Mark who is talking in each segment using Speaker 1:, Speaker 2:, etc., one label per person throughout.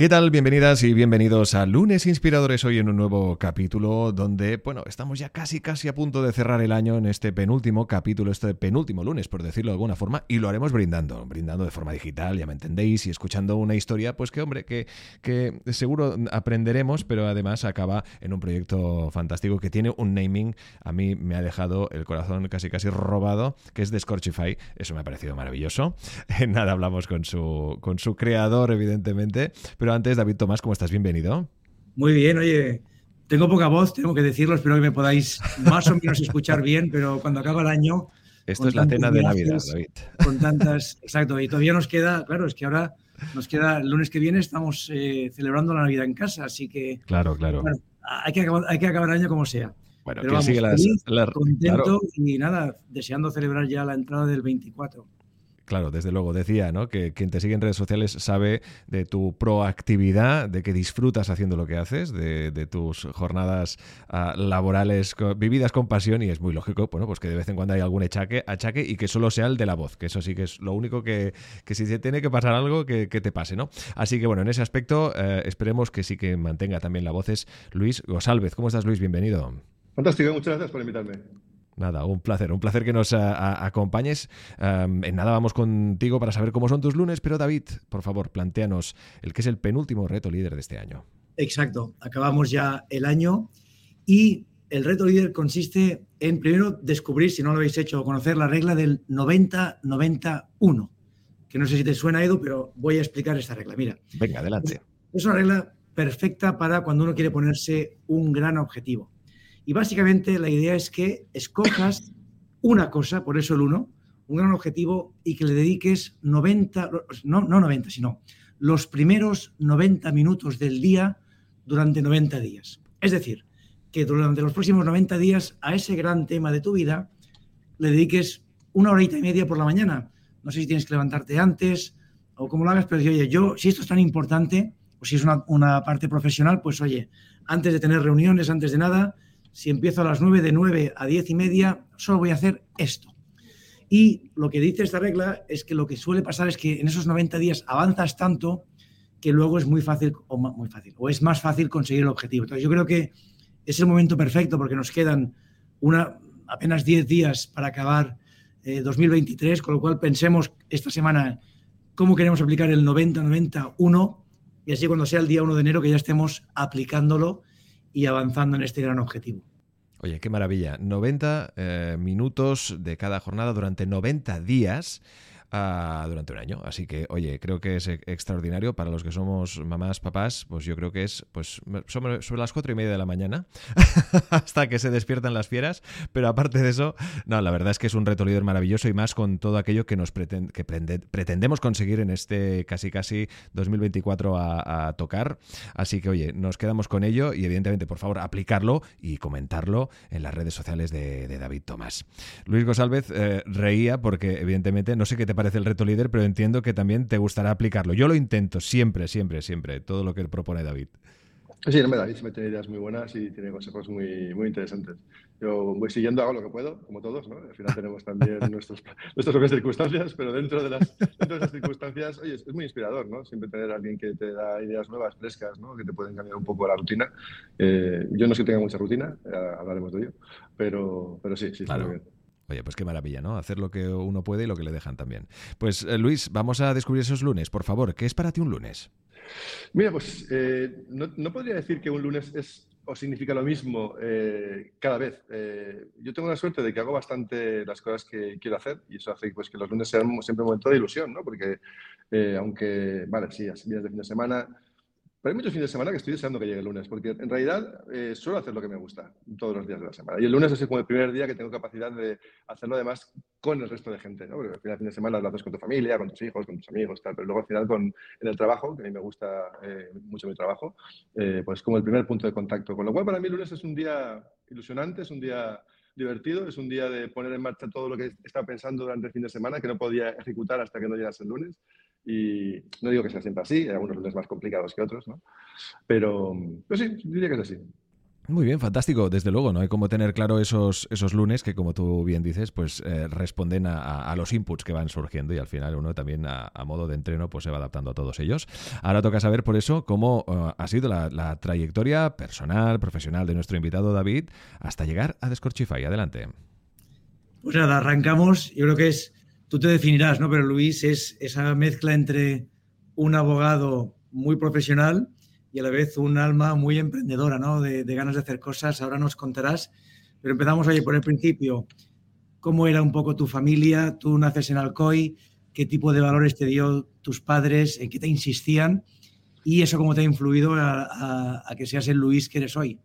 Speaker 1: ¿Qué tal? Bienvenidas y bienvenidos a Lunes Inspiradores hoy en un nuevo capítulo donde, bueno, estamos ya casi casi a punto de cerrar el año en este penúltimo capítulo, este penúltimo lunes, por decirlo de alguna forma, y lo haremos brindando, brindando de forma digital, ya me entendéis, y escuchando una historia, pues que hombre, que, que seguro aprenderemos, pero además acaba en un proyecto fantástico que tiene un naming, a mí me ha dejado el corazón casi casi robado, que es de Scorchify, eso me ha parecido maravilloso. Nada, hablamos con su, con su creador, evidentemente, pero antes, David Tomás, ¿cómo estás? Bienvenido.
Speaker 2: Muy bien, oye, tengo poca voz, tengo que decirlo, espero que me podáis más o menos escuchar bien, pero cuando acaba el año...
Speaker 1: Esto es la cena de Navidad, David.
Speaker 2: Con tantas, exacto, y todavía nos queda, claro, es que ahora nos queda, el lunes que viene estamos eh, celebrando la Navidad en casa, así que...
Speaker 1: Claro, claro.
Speaker 2: hay, que acabar, hay que acabar el año como sea.
Speaker 1: Bueno,
Speaker 2: Pero vamos,
Speaker 1: sigue las,
Speaker 2: feliz,
Speaker 1: la-
Speaker 2: contento
Speaker 1: claro.
Speaker 2: y nada, deseando celebrar ya la entrada del 24.
Speaker 1: Claro, desde luego. Decía, ¿no? Que quien te sigue en redes sociales sabe de tu proactividad, de que disfrutas haciendo lo que haces, de, tus jornadas ah, laborales vividas con pasión y es muy lógico, bueno, pues que de vez en cuando hay algún achaque, achaque y que solo sea el de la voz, que eso sí que es lo único que, que si se tiene que pasar algo, que, te pase, ¿no? Así que bueno, en ese aspecto eh, esperemos que sí que mantenga también la voz es Luis Gosálvez. ¿Cómo estás, Luis? Bienvenido.
Speaker 3: Fantástico, muchas gracias por invitarme.
Speaker 1: Nada, un placer, un placer que nos a- a- acompañes. Um, en nada vamos contigo para saber cómo son tus lunes, pero David, por favor, planteanos el que es el penúltimo reto líder de este año.
Speaker 2: Exacto, acabamos ya el año y el reto líder consiste en primero descubrir, si no lo habéis hecho, conocer la regla del 90-91, que no sé si te suena, Edu, pero voy a explicar esta regla. Mira,
Speaker 1: Venga, adelante.
Speaker 2: es una regla perfecta para cuando uno quiere ponerse un gran objetivo. Y básicamente la idea es que escojas una cosa, por eso el uno, un gran objetivo y que le dediques 90, no, no 90, sino los primeros 90 minutos del día durante 90 días. Es decir, que durante los próximos 90 días a ese gran tema de tu vida le dediques una horita y media por la mañana. No sé si tienes que levantarte antes o cómo lo hagas, pero oye, yo, si esto es tan importante, o si es una, una parte profesional, pues oye, antes de tener reuniones, antes de nada, si empiezo a las 9, de 9 a 10 y media, solo voy a hacer esto. Y lo que dice esta regla es que lo que suele pasar es que en esos 90 días avanzas tanto que luego es muy fácil, o muy fácil, o es más fácil conseguir el objetivo. Entonces yo creo que es el momento perfecto porque nos quedan una, apenas 10 días para acabar eh, 2023, con lo cual pensemos esta semana cómo queremos aplicar el 90-91 y así cuando sea el día 1 de enero que ya estemos aplicándolo y avanzando en este gran objetivo.
Speaker 1: Oye, qué maravilla. 90 eh, minutos de cada jornada durante 90 días. Durante un año. Así que, oye, creo que es e- extraordinario para los que somos mamás, papás, pues yo creo que es pues sobre, las cuatro y media de la mañana hasta que se despiertan las fieras. Pero aparte de eso, no, la verdad es que es un reto líder maravilloso y más con todo aquello que nos preten- que pretendemos conseguir en este casi casi 2024 a, a tocar. Así que, oye, nos quedamos con ello y evidentemente, por favor, aplicarlo y comentarlo en las redes sociales de, de David Tomás. Luis González eh, reía porque, evidentemente, no sé qué te parece el reto líder, pero entiendo que también te gustará aplicarlo. Yo lo intento siempre, siempre, siempre, todo lo que propone David.
Speaker 3: Sí, no me David siempre tiene ideas muy buenas y tiene consejos muy, muy interesantes. Yo voy siguiendo, hago lo que puedo, como todos, ¿no? Al final tenemos también nuestros, nuestras propias circunstancias, pero dentro de las, dentro de esas circunstancias, oye, es, es muy inspirador, ¿no? Siempre tener a alguien que te da ideas nuevas, frescas, ¿no? Que te pueden cambiar un poco la rutina. Eh, yo no es que tenga mucha rutina, eh, hablaremos de ello, pero, pero sí, sí, está muy bien.
Speaker 1: Oye, pues qué maravilla, ¿no? Hacer lo que uno puede y lo que le dejan también. Pues eh, Luis, vamos a descubrir esos lunes. Por favor, ¿qué es para ti un lunes?
Speaker 3: Mira, pues eh, no, podría decir que un lunes es o significa lo mismo eh, cada vez. Yo tengo la suerte de que hago bastante las cosas que quiero hacer y eso hace pues, que los lunes sean siempre un momento de ilusión, ¿no? Porque aunque, vale, sí, así vienes de fin de semana, pero hay muchos fines de semana que estoy deseando que llegue el lunes, porque en realidad eh, suelo hacer lo que me gusta todos los días de la semana. Y el lunes es como el primer día que tengo capacidad de hacerlo además con el resto de gente, ¿no? Porque al final, fin de semana lo haces con tu familia, con tus hijos, con tus amigos, tal, pero luego al final con, en el trabajo, que a mí me gusta eh, mucho mi trabajo, eh, pues como el primer punto de contacto. Con lo cual, para mí el lunes es un día ilusionante, es un día divertido, es un día de poner en marcha todo lo que estaba pensando durante el fin de semana, que no podía ejecutar hasta que no llegase el lunes. Y no digo que sea siempre así, hay algunos lunes más complicados que otros, ¿no? Pero, pero sí, diría que es así.
Speaker 1: Muy bien, fantástico. Desde luego, no hay como tener claro esos, esos lunes que, como tú bien dices, pues eh, responden a, los inputs que van surgiendo y al final uno también a, modo de entreno pues se va adaptando a todos ellos. Ahora toca saber por eso cómo eh, ha sido la, trayectoria personal, profesional de nuestro invitado David hasta llegar a Descorchify. Adelante.
Speaker 2: Pues nada, arrancamos. Yo creo que es, tú te definirás, ¿no? Pero Luis es esa mezcla entre un abogado muy profesional y a la vez un alma muy emprendedora, ¿no? De, ganas de hacer cosas. Ahora nos contarás. Pero empezamos ahí por el principio. ¿Cómo era un poco tu familia? Tú naces en Alcoy. ¿Qué tipo de valores te dio tus padres? ¿En qué te insistían? Y eso cómo te ha influido a que seas el Luis que eres hoy.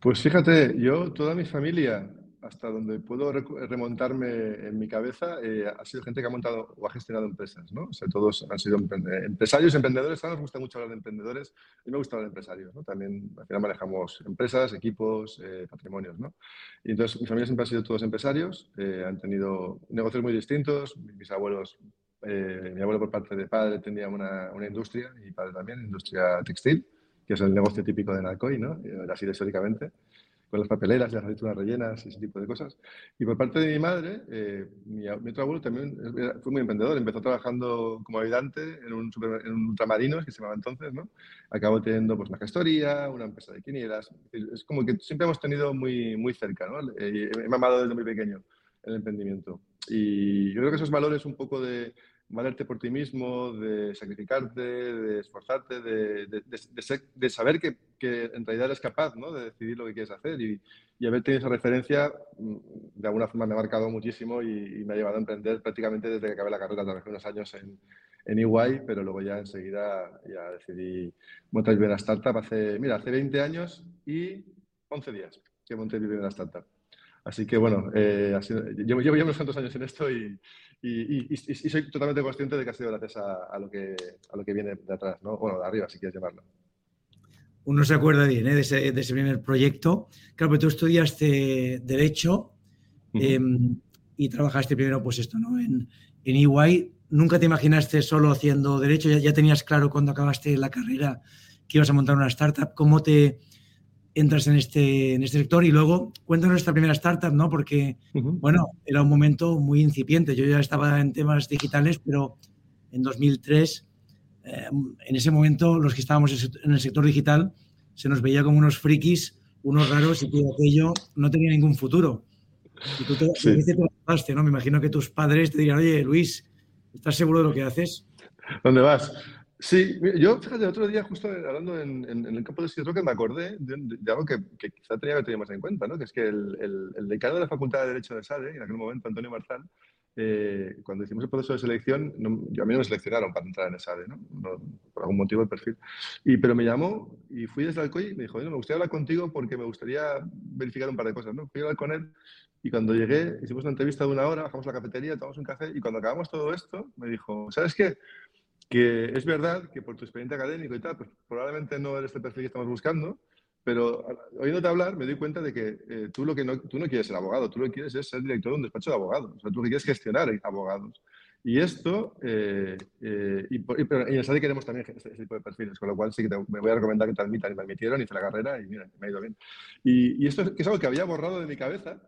Speaker 3: Pues fíjate, yo, toda mi familia, hasta donde puedo remontarme en mi cabeza, eh, ha sido gente que ha montado o ha gestionado empresas, ¿no? O sea, todos han sido empresarios, emprendedores. A nos gusta mucho hablar de emprendedores y me gusta hablar de empresarios, ¿no? También al final manejamos empresas, equipos, eh, patrimonios, ¿no? Y entonces mi familia siempre ha sido todos empresarios, eh, han tenido negocios muy distintos. Mis abuelos, mi abuelo por parte de padre tenía una, una industria y padre también, industria textil, que es el negocio típico de Narcoy, ¿no? Así históricamente con las papeleras, las aceitunas rellenas ese tipo de cosas. Y por parte de mi madre, eh, mi, otro abuelo también fue muy emprendedor. Empezó trabajando como ayudante en un, en un ultramarinos, que se llamaba entonces, ¿no? Acabó teniendo pues, una gestoría, una empresa de quinielas. Es como que siempre hemos tenido muy, muy cerca, ¿no? Eh, he mamado desde muy pequeño el emprendimiento. Y yo creo que esos valores un poco de valerte por ti mismo, de sacrificarte, de esforzarte, de, de, saber que, que, en realidad eres capaz ¿no? de decidir lo que quieres hacer. Y, haber tenido esa referencia, mm, de alguna forma me ha marcado muchísimo y, me ha llevado a emprender prácticamente desde que acabé la carrera. Trabajé unos años en, en EY, pero luego ya enseguida ya decidí montar mi primera startup hace, mira, hace 20 años y 11 días que monté mi primera startup. Así que bueno, eh, llevo, llevo ya unos cuantos años en esto y, y, soy totalmente consciente de que ha sido gracias a, lo, que, a lo que viene de atrás, ¿no? Bueno, de arriba, si quieres llamarlo.
Speaker 2: Uno se acuerda bien ¿eh? de, ese, de, ese, primer proyecto. Claro, pero tú estudiaste Derecho em, y trabajaste primero, pues esto, ¿no? En, en EY. ¿Nunca te imaginaste solo haciendo Derecho? ¿Ya, ¿Ya, tenías claro cuando acabaste la carrera que ibas a montar una startup? ¿Cómo te, entras en este, en este sector y luego cuéntanos esta primera startup, ¿no? Porque, bueno, era un momento muy incipiente. Yo ya estaba en temas digitales, pero en 2003, eh, en ese momento, los que estábamos en el sector digital, se nos veía como unos frikis, unos raros y que aquello no tenía ningún futuro. Y tú te, sí. te ¿no? Me imagino que tus padres te dirían, oye, Luis, ¿estás seguro de lo que haces?
Speaker 3: ¿Dónde vas? Sí, yo, fíjate, el otro día, justo hablando en, el campo de que me acordé de, algo que, quizá tenía que tener más en cuenta, ¿no? que es que el, el, decano de la Facultad de Derecho de SADE, en aquel momento, Antonio Marzal, eh, cuando hicimos el proceso de selección, yo, a mí no me seleccionaron para entrar en SADE, ¿no? por algún motivo el perfil. Y, pero me llamó y fui desde Alcoy y me dijo, me gustaría hablar contigo porque me gustaría verificar un par de cosas. ¿no? Fui a hablar con él y cuando llegué, hicimos una entrevista de una hora, bajamos a la cafetería, tomamos un café y cuando acabamos todo esto, me dijo, ¿sabes qué? Que es verdad que por tu experiencia académico y tal, pues probablemente no eres el perfil que estamos buscando, pero oyéndote hablar me doy cuenta de que eh, tú, lo que no, tú no quieres ser abogado, tú lo que quieres es ser director de un despacho de abogados, o sea, tú lo que quieres gestionar abogados. Y esto, eh, eh, y, pero en el queremos también ese, tipo de perfiles, con lo cual sí que me voy a recomendar que te admitan. Y me admitieron, hice la carrera y mira, me ha ido bien. Y, y esto es, que es algo que había borrado de mi cabeza,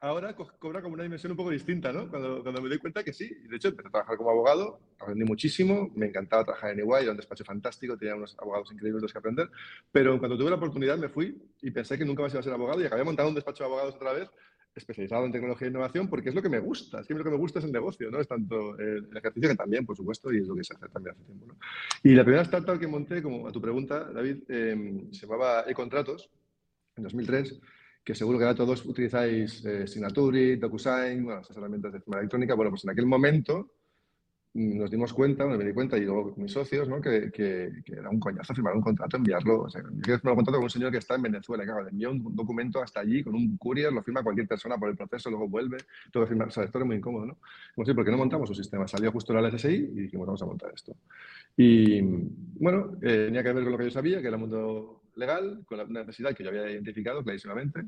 Speaker 3: ahora cobra como una dimensión un poco distinta, ¿no? Cuando, cuando, me doy cuenta que sí. De hecho, empecé a trabajar como abogado, aprendí muchísimo, me encantaba trabajar en Iguay, era un despacho fantástico, tenía unos abogados increíbles los que aprender, pero cuando tuve la oportunidad me fui y pensé que nunca más iba a ser abogado y acabé montando un despacho de abogados otra vez especializado en tecnología e innovación porque es lo que me gusta, es que lo que me gusta es el negocio, ¿no? Es tanto el ejercicio que también, por supuesto, y es lo que se hace también hace tiempo, ¿no? Y la primera startup que monté, como a tu pregunta, David, eh, se llamaba E-Contratos, en 2003, que seguro que ahora todos utilizáis eh, Signatury, DocuSign, bueno, esas herramientas de firma electrónica. Bueno, pues en aquel momento mm, nos dimos cuenta, me di cuenta y luego mis socios, ¿no? que, que, era un coñazo firmar un contrato, enviarlo. O sea, yo un contrato con un señor que está en Venezuela, que le envía un documento hasta allí con un courier, lo firma cualquier persona por el proceso, luego vuelve, todo firmar. O sea, esto es muy incómodo, ¿no? Como ¿por qué no montamos un sistema? Salió justo la LSI y dijimos, vamos a montar esto. Y bueno, eh, tenía que ver con lo que yo sabía, que era el mundo legal, con la necesidad que yo había identificado clarísimamente,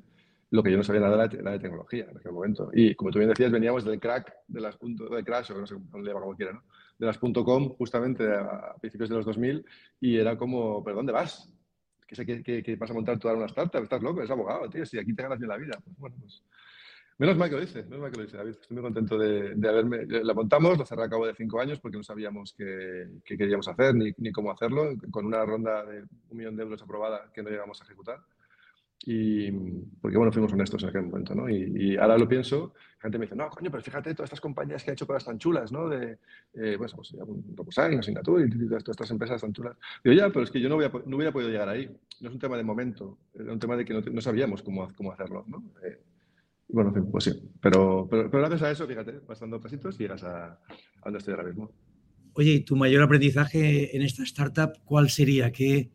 Speaker 3: lo que yo no sabía nada era de tecnología en aquel momento. Y como tú bien decías, veníamos del crack, del asunto de crash, o no sé, le como quiera, ¿no? de las .com justamente a, principios de los 2000 y era como, ¿pero dónde vas? ¿Qué, vas a montar toda una startup? Estás loco, eres abogado, tío, si aquí te ganas bien la vida. Pues bueno, pues Menos mal que lo dice, menos mal que lo dice, David. Estoy muy contento de, haberme. La montamos, lo cerré a cabo de cinco años porque no sabíamos qué, queríamos hacer ni, ni, cómo hacerlo, con una ronda de un millón de euros aprobada que no llegamos a ejecutar. Y porque, bueno, fuimos honestos en aquel momento, ¿no? Y, ahora lo pienso, la gente me dice, no, coño, pero fíjate todas estas compañías que han hecho cosas tan chulas, ¿no? De, eh, bueno, pues, una Signature, y todas estas empresas tan chulas. Digo, ya, pero es que yo no, no, hubiera podido llegar ahí. No es un tema de momento, era un tema de que no, no sabíamos cómo, cómo hacerlo, ¿no? Eh, bueno, pues sí. Pero, pero, gracias a eso, fíjate, vas dando pasitos y llegas a, donde estoy ahora mismo.
Speaker 2: Oye, ¿y tu mayor aprendizaje en esta startup cuál sería? ¿Qué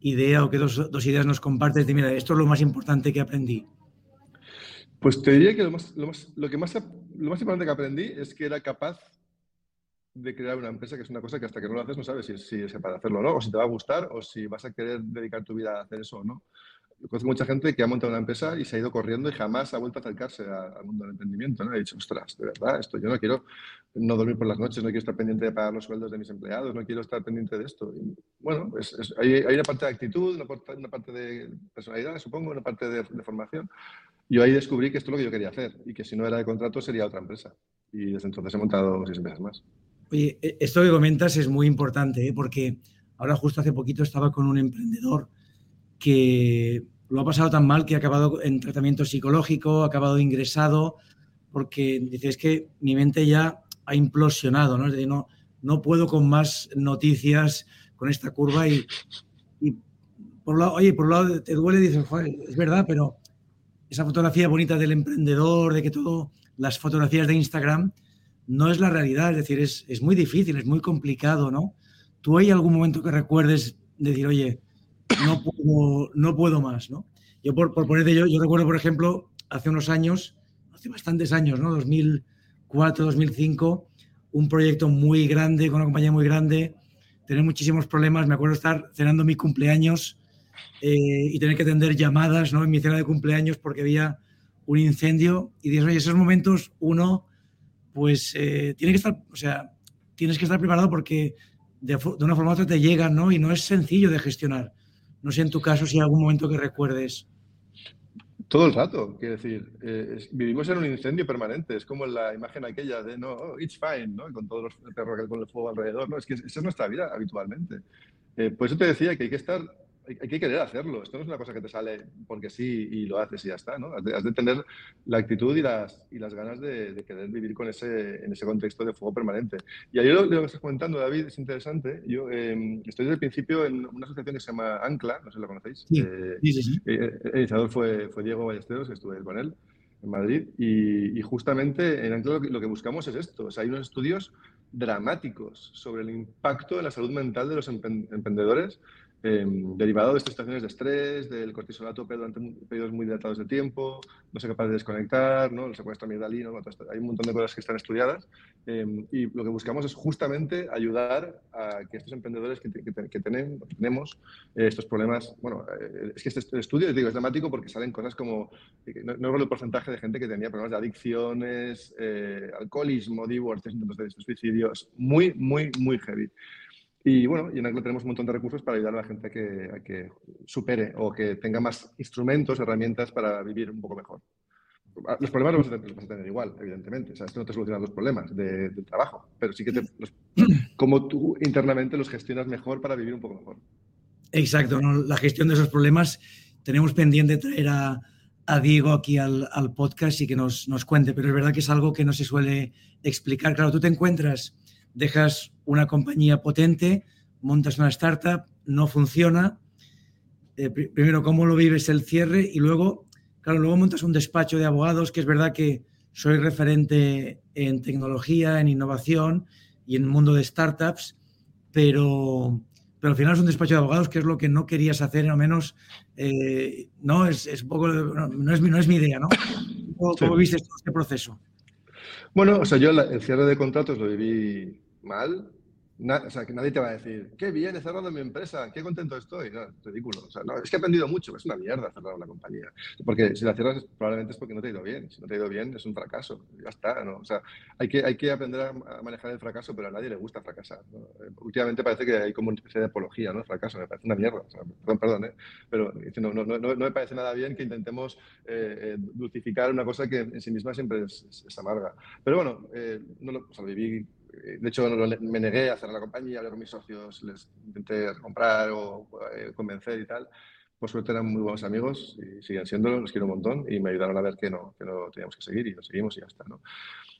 Speaker 2: idea o qué dos, dos ideas nos compartes de, mira, esto es lo más importante que aprendí?
Speaker 3: Pues te diría que lo más, lo más, lo que más, lo más importante que aprendí es que era capaz de crear una empresa, que es una cosa que hasta que no lo haces no sabes si, si es de hacerlo o no, o si te va a gustar, o si vas a querer dedicar tu vida a hacer eso o no. Conozco mucha gente que ha montado una empresa y se ha ido corriendo y jamás ha vuelto a acercarse al mundo del emprendimiento. ¿no? Ha dicho, ostras, de verdad, esto yo no quiero no dormir por las noches, no quiero estar pendiente de pagar los sueldos de mis empleados, no quiero estar pendiente de esto. Y, bueno, hay, hay, una parte de actitud, una parte, una parte de personalidad, supongo, una parte de, formación. Yo ahí descubrí que esto es lo que yo quería hacer y que si no era de contrato sería otra empresa. Y desde entonces he montado seis empresas más.
Speaker 2: Oye, e, esto que comentas es muy importante ¿eh? porque ahora justo hace poquito estaba con un emprendedor que lo ha pasado tan mal que ha acabado en tratamiento psicológico, ha acabado ingresado, porque dice, es que mi mente ya ha implosionado, ¿no? Es decir, no, no puedo con más noticias con esta curva y, por un lado, oye, por un lado te duele dices, es verdad, pero esa fotografía bonita del emprendedor, de que todo, las fotografías de Instagram, no es la realidad, es decir, es, es muy difícil, es muy complicado, ¿no? ¿Tú hay algún momento que recuerdes decir, oye, no puedo, no puedo más, ¿no? Yo por, por ponerte yo, yo recuerdo, por ejemplo, hace unos años, hace bastantes años, ¿no? 2004, 2005, un proyecto muy grande, con una compañía muy grande, tener muchísimos problemas. Me acuerdo estar cenando mi cumpleaños eh, y tener que atender llamadas, ¿no? En mi cena de cumpleaños porque había un incendio y dices, oye, esos momentos uno, pues eh, tiene que estar, o sea, tienes que estar preparado porque de, una forma u otra te llegan, ¿no? Y no es sencillo de gestionar. No sé en tu caso si hay algún momento que recuerdes.
Speaker 3: Todo el rato, quiero decir, eh, vivimos en un incendio permanente, es como la imagen aquella de, no, oh, it's fine, ¿no? Con todos los perros con el fuego alrededor, ¿no? Es que esa es nuestra vida habitualmente. Eh, por eso te decía que hay que estar hay, que querer hacerlo. Esto no es una cosa que te sale porque sí y lo haces y ya está, ¿no? Has de, tener la actitud y las, y las ganas de, querer vivir con ese, en ese contexto de fuego permanente. Y ahí lo, que estás comentando, David, es interesante. Yo em, estoy desde el principio en una asociación que se llama ANCLA, no sé si la conocéis.
Speaker 2: Sí, eh, sí, sí.
Speaker 3: Eh, el iniciador fue, fue Diego Ballesteros, que estuve con él en Madrid. Y, justamente en ANCLA lo que, buscamos es esto. O sea, hay unos estudios dramáticos sobre el impacto en la salud mental de los emprendedores Em, derivado de estas situaciones de estrés, del cortisol a tope durante periodos muy dilatados de tiempo, no ser capaz de desconectar, ¿no? el secuestro amigdalino, hay un montón de cosas que están estudiadas em, y lo que buscamos es justamente ayudar a que estos emprendedores que, que, tenemos eh, estos problemas, bueno, eh, es que este estudio, digo, es dramático porque salen cosas como, no, no el porcentaje de gente que tenía problemas de adicciones, eh, alcoholismo, divorcios, intentos de suicidios, muy, muy, muy heavy. Y bueno, y en Ancla tenemos un montón de recursos para ayudar a la gente a que, a que supere o que tenga más instrumentos, herramientas para vivir un poco mejor. Los problemas los vas a tener, igual, evidentemente. O sea, esto no te soluciona los problemas de, del trabajo, pero sí que te, como tú internamente los gestionas mejor para vivir un poco mejor.
Speaker 2: Exacto, la gestión de esos problemas. Tenemos pendiente traer a, a Diego aquí al, al, podcast y que nos, nos cuente, pero es verdad que es algo que no se suele explicar. Claro, tú te encuentras dejas una compañía potente, montas una startup, no funciona. Eh, primero, cómo lo vives el cierre y luego, claro, luego montas un despacho de abogados, que es verdad que soy referente en tecnología, en innovación y en el mundo de startups, pero, pero al final es un despacho de abogados, que es lo que no querías hacer, al menos eh, no, es, es, poco, no, es, no es mi idea, ¿no? ¿Cómo, viste este proceso?
Speaker 3: Bueno, o sea, yo el cierre de contratos lo viví mal, o sea, que nadie te va a decir, qué bien, he cerrado mi empresa, qué contento estoy. No, es ridículo. O sea, no, es que he aprendido mucho, es una mierda cerrar la compañía. Porque si la cierras probablemente es porque no te ha ido bien. Si no te ha ido bien es un fracaso. Ya está, ¿no? O sea, hay que, hay que aprender a manejar el fracaso, pero a nadie le gusta fracasar. Eh, últimamente parece que hay como una especie de apología, ¿no? Fracaso me parece una mierda. O sea, perdón, perdón, ¿eh? Pero no, no, no, no, me parece nada bien que intentemos eh, dulcificar una cosa que en sí misma siempre es, es, amarga. Pero bueno, no lo, o sea, viví eh, de hecho, me negué a cerrar la compañía, hablé con mis socios, les intenté comprar o eh, convencer y tal. Por suerte eran muy buenos amigos y siguen siéndolo, los quiero un montón y me ayudaron a ver que no, que no teníamos que seguir y lo seguimos y ya está. ¿no?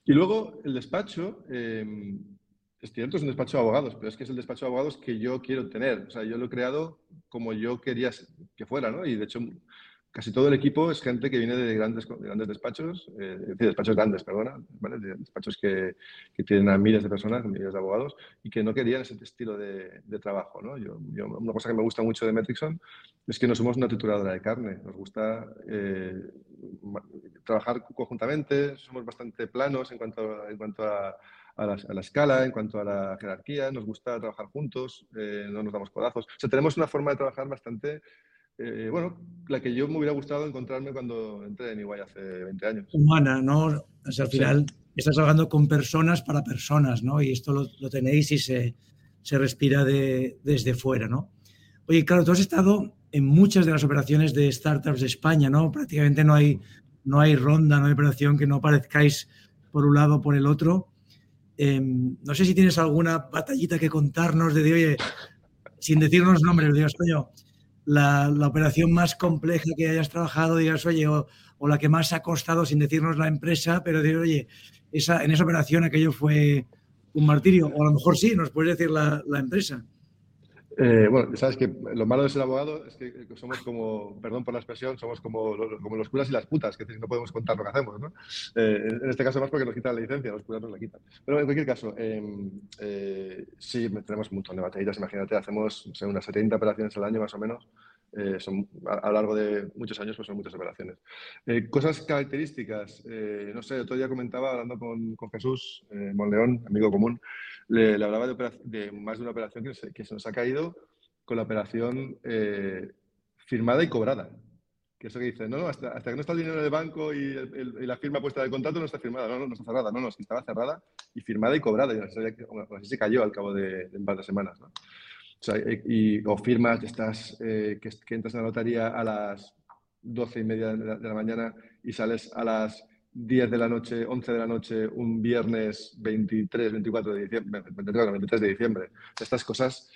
Speaker 3: Y luego el despacho, eh, es cierto, es un despacho de abogados, pero es que es el despacho de abogados que yo quiero tener. O sea, yo lo he creado como yo quería que fuera, ¿no? Y de hecho casi todo el equipo es gente que viene de grandes, grandes despachos, eh, despachos grandes, perdona, despachos que, que, tienen a miles de personas, miles de abogados, y que no querían ese estilo de, trabajo. ¿no? Yo, una cosa que me gusta mucho de Metrixon es que no somos una trituradora de carne, nos gusta eh, trabajar conjuntamente, somos bastante planos en cuanto, en cuanto a, a la, a la, escala, en cuanto a la jerarquía, nos gusta trabajar juntos, eh, no nos damos codazos. O sea, tenemos una forma de trabajar bastante eh, bueno, la que yo me hubiera gustado encontrarme cuando entré en Iguay hace 20 años.
Speaker 2: Humana, ¿no? O sea, al final estás trabajando con personas para personas, ¿no? Y esto lo, tenéis y se, se respira de, desde fuera, ¿no? Oye, claro, tú has estado en muchas de las operaciones de startups de España, ¿no? Prácticamente no hay, no hay ronda, no hay operación que no parezcáis por un lado o por el otro. Eh, no sé si tienes alguna batallita que contarnos de, oye, sin decirnos nombres, digas, coño, la, operación más compleja que hayas trabajado, digas, oye, o, la que más ha costado sin decirnos la empresa, pero digo, oye, esa, en esa operación aquello fue un martirio, o a lo mejor sí, nos puedes decir la, empresa.
Speaker 3: Eh, bueno, sabes que lo malo de ser abogado es que somos como, perdón por la expresión, somos como, como los curas y las putas, que no podemos contar lo que hacemos, ¿no? Eh, en este caso más porque nos quitan la licencia, los curas nos la quitan. Pero en cualquier caso, em, eh, sí, tenemos un montón de batallitas, imagínate, hacemos unas 70 operaciones al año más o menos, eh, son, a, lo largo de muchos años pues son muchas operaciones. Eh, cosas características, eh, no sé, otro día comentaba hablando con, con Jesús Monleón, amigo común, le, hablaba de, más de una operación que se, que se, nos ha caído con la operación firmada y cobrada. Que eso que dice, no, no, hasta, hasta, que no está el dinero en el banco y, la firma puesta del contrato no está firmada, no, no, no está cerrada, no, no, es que estaba cerrada y firmada y cobrada, y así se cayó al cabo de, de un par de semanas. ¿no? O, sea, y, o firmas estás, eh, que, entras en la notaría a las 12 y media de la, mañana y sales a las 10 de la noche, 11 de la noche, un viernes 23, 24 de diciembre, 23 de diciembre. Estas cosas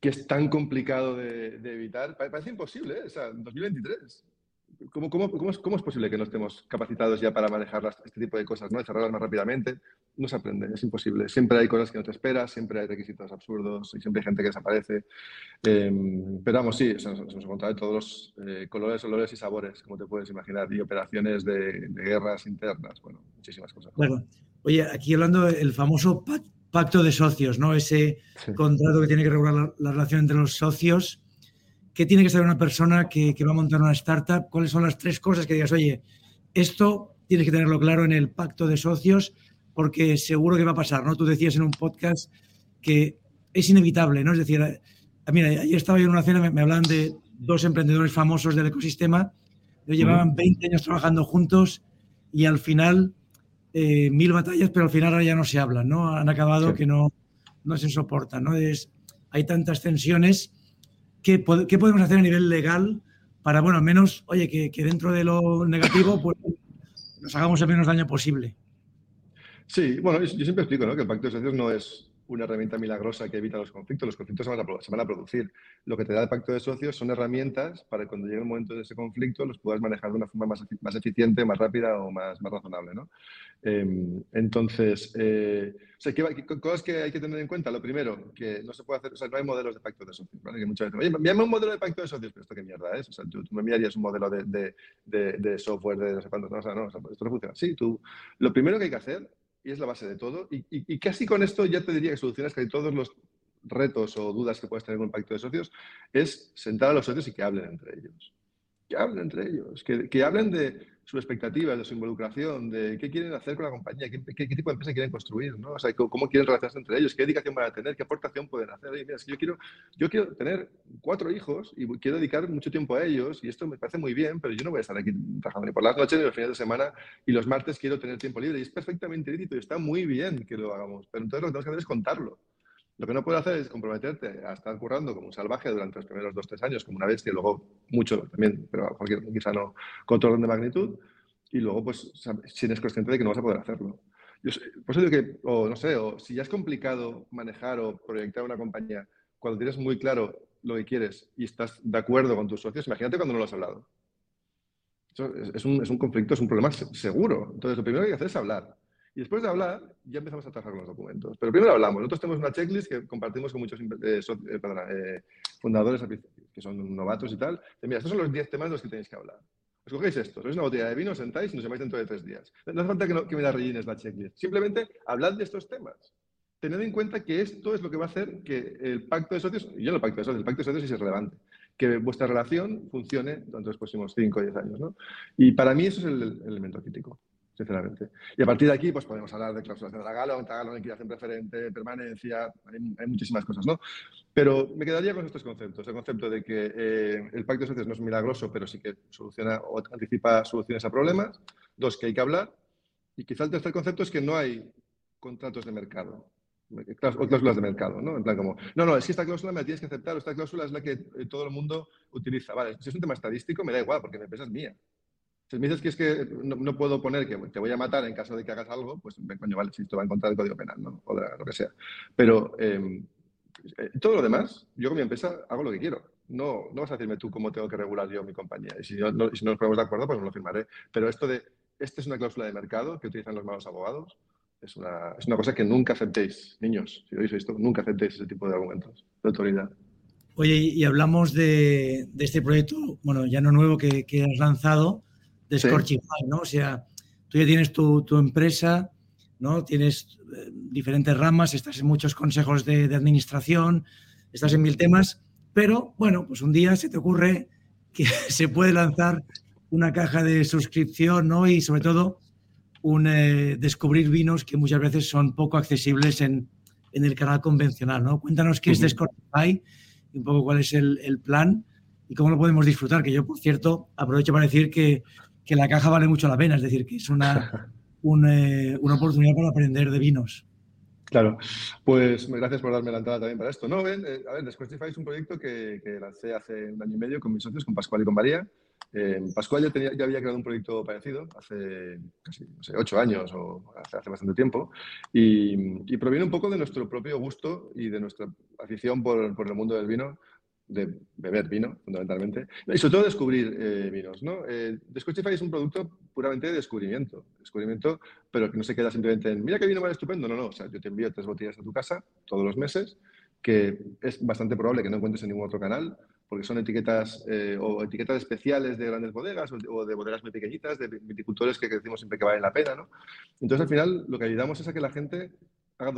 Speaker 3: que es tan complicado de, de evitar, parece imposible, ¿eh? o sea, en 2023. ¿Cómo, cómo, cómo, es, ¿Cómo, es, posible que no estemos capacitados ya para manejar este tipo de cosas, ¿no? cerrarlas más rápidamente? No se aprende, es imposible. Siempre hay cosas que no te esperas, siempre hay requisitos absurdos y siempre hay gente que desaparece. Eh, pero vamos, sí, se nos, nos encontrado de todos los eh, colores, olores y sabores, como te puedes imaginar, y operaciones de, de guerras internas, bueno, muchísimas cosas.
Speaker 2: Claro. Oye, aquí hablando del famoso pacto de socios, ¿no? Ese sí. contrato que tiene que regular la, la relación entre los socios ¿Qué tiene que saber una persona que, que, va a montar una startup? ¿Cuáles son las tres cosas que digas, oye, esto tienes que tenerlo claro en el pacto de socios porque seguro que va a pasar, ¿no? Tú decías en un podcast que es inevitable, ¿no? Es decir, mira, ayer estaba yo en una cena, me, me hablan de dos emprendedores famosos del ecosistema, ellos llevaban 20 años trabajando juntos y al final eh, mil batallas, pero al final ahora ya no se hablan, ¿no? Han acabado sí. que no, no se soportan, ¿no? Es, hay tantas tensiones ¿qué, ¿qué, podemos hacer a nivel legal para, bueno, menos, oye, que, que dentro de lo negativo, pues nos hagamos el menos daño posible?
Speaker 3: Sí, bueno, yo siempre explico ¿no? que el pacto de socios no es una herramienta milagrosa que evita los conflictos, los conflictos se van, a, se van, a, producir. Lo que te da el pacto de socios son herramientas para que cuando llegue el momento de ese conflicto los puedas manejar de una forma más, más eficiente, más rápida o más, más razonable. ¿no? Eh, entonces, eh, o sea, ¿qué, ¿qué, cosas que hay que tener en cuenta? Lo primero, que no se puede hacer, o sea, no hay modelos de pacto de socios. ¿vale? Que muchas veces, oye, envíame un modelo de pacto de socios, pero esto qué mierda es. O sea, tú, tú me enviarías un modelo de, de, de, de, software de no sé cuántos, no, o sea, no, o sea, esto no funciona así. Tú, lo primero que hay que hacer y es la base de todo. Y, casi con esto ya te diría que solucionas casi todos los retos o dudas que puedes tener con un pacto de socios, es sentar a los socios y que hablen entre ellos. que hablen entre ellos, que, que hablen de sus expectativas, de su involucración, de qué quieren hacer con la compañía, qué, qué, tipo de empresa quieren construir, ¿no? O sea, cómo quieren relacionarse entre ellos, qué dedicación van a tener, qué aportación pueden hacer. Oye, mira, que yo quiero, yo quiero tener cuatro hijos y quiero dedicar mucho tiempo a ellos y esto me parece muy bien, pero yo no voy a estar aquí trabajando ni por las noches ni los fines de semana y los martes quiero tener tiempo libre y es perfectamente lícito y está muy bien que lo hagamos, pero entonces lo que tenemos que hacer es contarlo. Lo que no puedes hacer es comprometerte a estar currando como un salvaje durante los primeros dos, tres años, como una bestia, y luego mucho también, pero cualquier, quizá no con orden de magnitud y luego, pues, si eres consciente de que no vas a poder hacerlo. Yo, por eso digo que, o no sé, o si ya es complicado manejar o proyectar una compañía, cuando tienes muy claro lo que quieres y estás de acuerdo con tus socios, imagínate cuando no lo has hablado. Eso es, un, es un conflicto, es un problema seguro. Entonces, lo primero que hay que hacer es hablar. Después de hablar, ya empezamos a trabajar con los documentos. Pero primero hablamos. Nosotros tenemos una checklist que compartimos con muchos eh, eh, eh, fundadores que son novatos y tal. mira, estos son los 10 temas de los que tenéis que hablar. Os cogéis esto, sois una botella de vino, sentáis y nos llamáis dentro de tres días. No hace falta que, me la rellenes la checklist. Simplemente hablad de estos temas. Tened en cuenta que esto es lo que va a hacer que el pacto de socios, yo no el pacto de socios, el pacto de socios es relevante, que vuestra relación funcione durante los próximos 5 o 10 años. ¿no? Y para mí eso es el elemento crítico sinceramente. Y a partir de aquí, pues podemos hablar de cláusulas de Dragalo, Tagalon, liquidación preferente, permanencia, hay, muchísimas cosas, ¿no? Pero me quedaría con estos conceptos. El concepto de que eh, el pacto de socios no es milagroso, pero sí que soluciona o anticipa soluciones a problemas. Dos, que hay que hablar. Y quizá el tercer concepto es que no hay contratos de mercado o cláusulas de mercado, ¿no? En plan como, no, no, es que esta cláusula me la tienes que aceptar, o esta cláusula es la que eh, todo el mundo utiliza. Vale, si es un tema estadístico, me da igual, porque mi empresa es mía. Si me dices que es que no, puedo poner que te voy a matar en caso de que hagas algo, pues coño, vale, si esto va en contra del Código Penal, ¿no? O lo que sea. Pero em, eh, todo lo demás, yo con mi empresa hago lo que quiero. No, no vas a decirme tú cómo tengo que regular yo mi compañía. Y si no, nos ponemos de acuerdo, pues no lo firmaré. Pero esto de, esta es una cláusula de mercado que utilizan los malos abogados, es una, es una cosa que nunca aceptéis, niños. Si oís esto, nunca aceptéis ese tipo de argumentos de autoridad.
Speaker 2: Oye, y hablamos de, este proyecto, bueno, ya no nuevo que has lanzado, de Scorchify, ¿no? O sea, tú ya tienes tu, empresa, ¿no? Tienes eh, diferentes ramas, estás en muchos consejos de, administración, estás en mil temas, pero bueno, pues un día se te ocurre que se puede lanzar una caja de suscripción, ¿no? Y sobre todo, un, eh, descubrir vinos que muchas veces son poco accesibles en, el canal convencional, ¿no? Cuéntanos qué es de Scorchify y un poco cuál es el, el, plan y cómo lo podemos disfrutar, que yo, por cierto, aprovecho para decir que que la caja vale mucho la pena, es decir, que es una, eh, una oportunidad para aprender de vinos.
Speaker 3: Claro, pues gracias por darme la entrada también para esto. No, ven, eh, a ver, Desquestify es un proyecto que, que, lancé hace un año y medio con mis socios, con Pascual y con María. Eh, Pascual ya, tenía, ya, había creado un proyecto parecido hace casi no sé, ocho años o hace, hace bastante tiempo y, y, proviene un poco de nuestro propio gusto y de nuestra afición por, por el mundo del vino de beber vino, fundamentalmente, y sobre todo descubrir eh, vinos. ¿no? Eh, es un producto puramente de descubrimiento, descubrimiento, pero que no se queda simplemente en, mira qué vino más estupendo, no, no, o sea, yo te envío tres botellas a tu casa todos los meses, que es bastante probable que no encuentres en ningún otro canal, porque son etiquetas eh, o etiquetas especiales de grandes bodegas o de bodegas muy pequeñitas, de viticultores que decimos siempre que valen la pena. ¿no? Entonces, al final, lo que ayudamos es a que la gente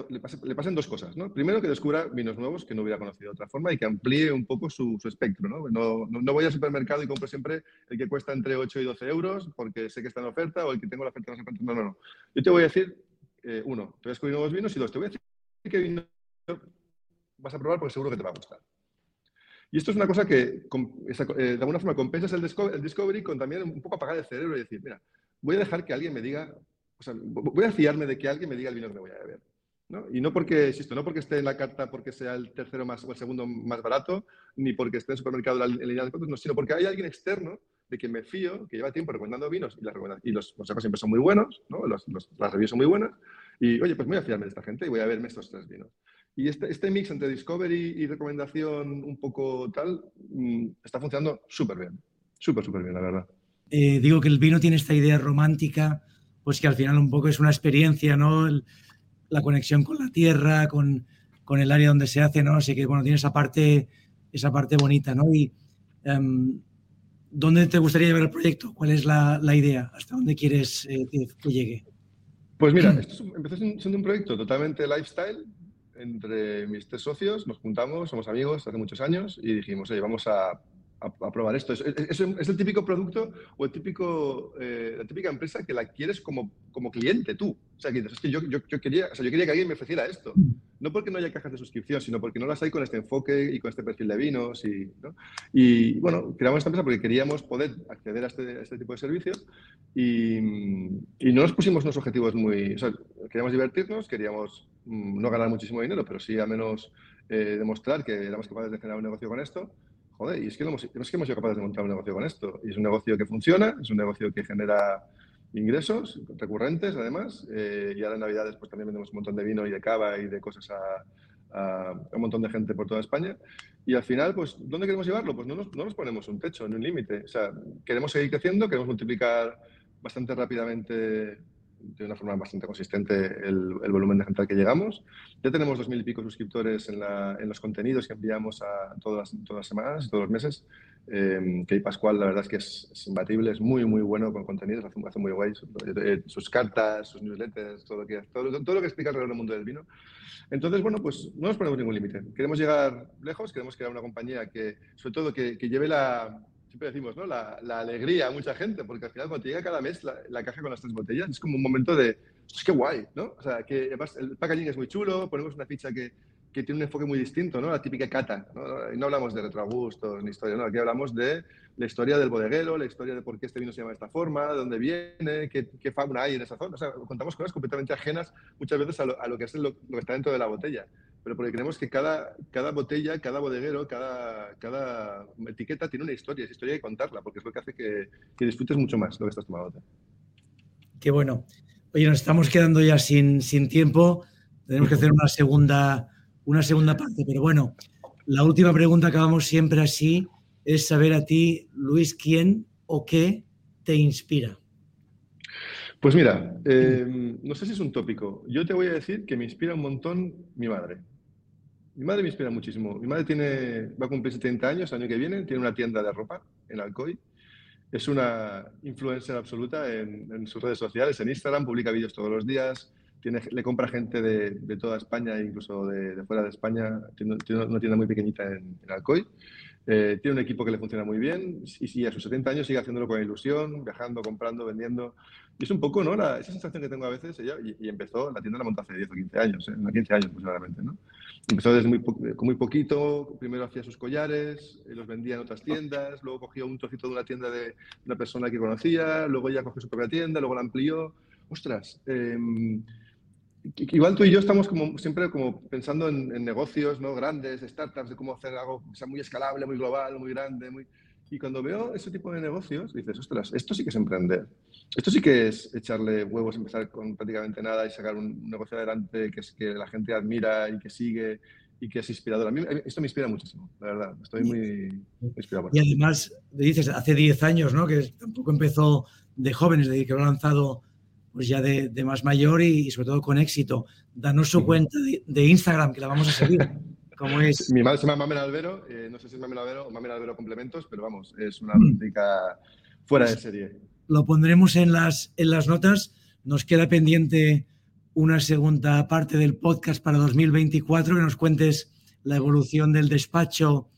Speaker 3: le, pasen dos cosas. ¿no? Primero, que descubra vinos nuevos que no hubiera conocido de otra forma y que amplíe un poco su, espectro. ¿no? No, voy al supermercado y compro siempre el que cuesta entre 8 y 12 euros porque sé que está en oferta o el que tengo la oferta no sé cuánto. No, no, no. Yo te voy a decir, eh, uno, te voy a descubrir nuevos vinos y dos, te voy a decir qué vino vas a probar porque seguro que te va a gustar. Y esto es una cosa que, eh, de alguna forma, compensas el discovery con también un poco apagar el cerebro y decir, mira, voy a dejar que alguien me diga, o sea, voy a fiarme de que alguien me diga el vino que me voy a beber. Y no porque, insisto, no porque esté en la carta porque sea el tercero más o el segundo más barato, ni porque esté en el supermercado en línea de productos, no, sino porque hay alguien externo de quien me fío, que lleva tiempo recomendando vinos y, y los consejos siempre son muy buenos, ¿no? los, las reviews son muy buenas, y oye, pues voy a fiarme de esta gente y voy a verme estos tres vinos. Y este, este mix entre discovery y recomendación un poco tal mm, está funcionando súper bien, súper, súper bien, la verdad.
Speaker 2: Eh, digo que el vino tiene esta idea romántica, pues que al final un poco es una experiencia, ¿no? La conexión con la tierra, con, con, el área donde se hace, ¿no? Así que, bueno, tiene esa parte, esa parte bonita, ¿no? Y um, ¿dónde te gustaría llevar el proyecto? ¿Cuál es la, la idea? ¿Hasta dónde quieres eh, que, llegue?
Speaker 3: Pues mira, esto empezó siendo un proyecto totalmente lifestyle. Entre mis tres socios nos juntamos, somos amigos hace muchos años y dijimos, oye, vamos a, a, probar esto. Es, es, el típico producto o el típico, eh, la típica empresa que la quieres como, como cliente tú. O sea, que, es que yo, yo, yo, quería, o sea, yo quería que alguien me ofreciera esto. No porque no haya cajas de suscripción, sino porque no las hay con este enfoque y con este perfil de vinos. Y, ¿no? y bueno, creamos esta empresa porque queríamos poder acceder a este, a este tipo de servicios y, y, no nos pusimos unos objetivos muy... O sea, queríamos divertirnos, queríamos mm, no ganar muchísimo dinero, pero sí al menos eh, demostrar que éramos capaces de generar un negocio con esto joder, y es que, hemos, es que hemos sido capaces de montar un negocio con esto. Y es un negocio que funciona, es un negocio que genera ingresos recurrentes, además. Eh, y ahora en Navidades pues también vendemos un montón de vino y de cava y de cosas a, un montón de gente por toda España. Y al final, pues, ¿dónde queremos llevarlo? Pues no nos, no nos ponemos un techo, ni un límite. O sea, queremos seguir creciendo, queremos multiplicar bastante rápidamente de una forma bastante consistente el, volumen de gente al que llegamos. Ya tenemos dos mil y pico suscriptores en, los contenidos que enviamos a todas, todas las semanas, todos los meses. Eh, que Pascual, la verdad es que es, imbatible, es muy, muy bueno con contenidos, hace, hace muy guay eh, sus cartas, sus newsletters, todo lo, que, todo, todo lo que explica alrededor del mundo del vino. Entonces, bueno, pues no nos ponemos ningún límite. Queremos llegar lejos, queremos crear una compañía que, sobre todo, que lleve la, siempre decimos, ¿no? La, alegría a mucha gente, porque al final cuando te llega cada mes la, caja con las tres botellas, es como un momento de, es que guay, ¿no? O sea, que además el packaging es muy chulo, ponemos una ficha que, que tiene un enfoque muy distinto, ¿no? La típica cata, ¿no? Y no hablamos de retrogustos ni historia, ¿no? Aquí hablamos de la historia del bodeguero, la historia de por qué este vino se llama de esta forma, de dónde viene, qué, qué fauna hay en esa zona. O sea, contamos cosas completamente ajenas muchas veces a lo, que es lo, lo, que está dentro de la botella pero porque creemos que cada, cada botella, cada bodeguero, cada, cada etiqueta tiene una historia, esa historia hay que contarla, porque es lo que hace que, que disfrutes mucho más lo que estás tomando.
Speaker 2: Qué bueno. Oye, nos estamos quedando ya sin, sin tiempo, tenemos que hacer una segunda, una segunda parte, pero bueno, la última pregunta que vamos siempre así es saber a ti, Luis, quién o qué te inspira.
Speaker 3: Pues mira, eh, no sé si es un tópico. Yo te voy a decir que me inspira un montón mi madre. Mi madre me inspira muchísimo. Mi madre tiene, va a cumplir 70 años el año que viene, tiene una tienda de ropa en Alcoy. Es una influencer absoluta en, sus redes sociales, en Instagram, publica vídeos todos los días, tiene, le compra gente de, toda España, incluso de, fuera de España. Tiene, una tienda muy pequeñita en, Alcoy. Eh, tiene un equipo que le funciona muy bien y, y, a sus 70 años sigue haciéndolo con ilusión, viajando, comprando, vendiendo. Y es un poco, ¿no? La, esa sensación que tengo a veces, ella, y, empezó, la tienda la montó hace 10 o 15 años, ¿eh? 15 años aproximadamente, ¿no? Empezó desde muy, con muy poquito, primero hacía sus collares, eh, los vendía en otras tiendas, luego cogió un trocito de una tienda de una persona que conocía, luego ya cogió su propia tienda, luego la amplió. Ostras, em, igual tú y yo estamos como siempre como pensando en, en, negocios ¿no? grandes, startups, de cómo hacer algo que sea muy escalable, muy global, muy grande, muy... Y cuando veo ese tipo de negocios, dices, ostras, esto sí que es emprender. Esto sí que es echarle huevos, empezar con prácticamente nada y sacar un negocio adelante que, es, que la gente admira y que sigue y que es inspirador. A mí esto me inspira muchísimo, la verdad. Estoy muy inspirado.
Speaker 2: y además, dices, hace 10 años, ¿no? Que tampoco empezó de jóvenes, de que lo ha lanzado pues ya de, más mayor y, sobre todo con éxito. Danos su cuenta de, de Instagram, que la vamos a seguir. Es?
Speaker 3: Mi madre se llama Mamela Albero, eh, no sé si es Mamela Albero o Mamela Albero complementos, pero vamos, es una mm. fuera de serie.
Speaker 2: Lo pondremos en las, en las notas. Nos queda pendiente una segunda parte del podcast para 2024, que nos cuentes la evolución del despacho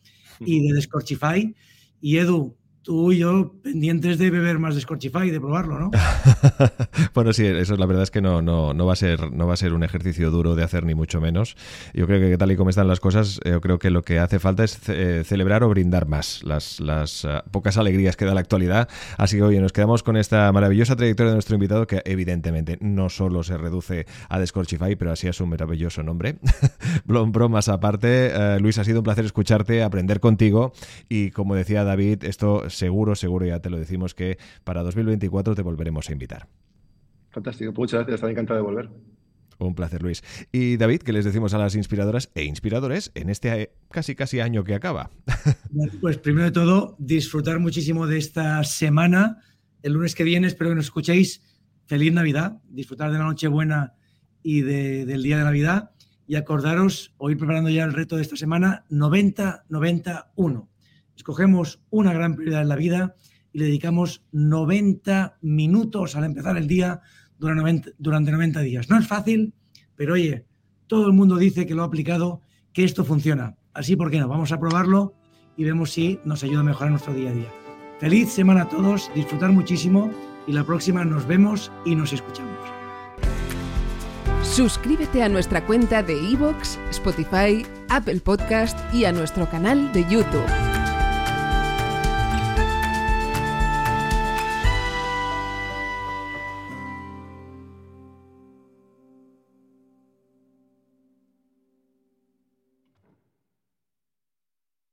Speaker 2: y de Descorchify. Y Edu, tú y yo pendientes de beber más de Scorchify, de probarlo, ¿no?
Speaker 1: bueno, sí, eso la verdad es que no, no, no, va a ser, no va a ser un ejercicio duro de hacer ni mucho menos. Yo creo que tal y como están las cosas, yo creo que lo que hace falta es eh, celebrar o brindar más las, las uh, pocas alegrías que da la actualidad. Así que oye, nos quedamos con esta maravillosa trayectoria de nuestro invitado que evidentemente no solo se reduce a Descorchify, pero así es un maravilloso nombre. Bromas aparte, uh, Luis, ha sido un placer escucharte, aprender contigo y como decía David, esto seguro, seguro, ya te lo decimos que para 2024 te volveremos a invitar.
Speaker 3: Fantástico, pues muchas gracias, estaré encantado de volver.
Speaker 1: Un placer, Luis. Y David, ¿qué les decimos a las inspiradoras e inspiradores en este eh, casi casi año que acaba?
Speaker 2: Pues primero de todo, disfrutar muchísimo de esta semana. El lunes que viene espero que nos escuchéis. Feliz Navidad, disfrutar de la Nochebuena y del día de Navidad. Y acordaros, o ir preparando ya el reto de esta semana, 90-91 escogemos una gran prioridad en la vida y le dedicamos 90 minutos al empezar el día durante 90, durante 90 días. No es fácil, pero oye, todo el mundo dice que lo ha aplicado, que esto funciona. Así, ¿por qué no? Vamos a probarlo y vemos si nos ayuda a mejorar nuestro día a día. Feliz semana a todos, disfrutar muchísimo y la próxima nos vemos y nos escuchamos.
Speaker 4: Suscríbete a nuestra cuenta de iVoox, Spotify, Apple Podcast y a nuestro canal de YouTube.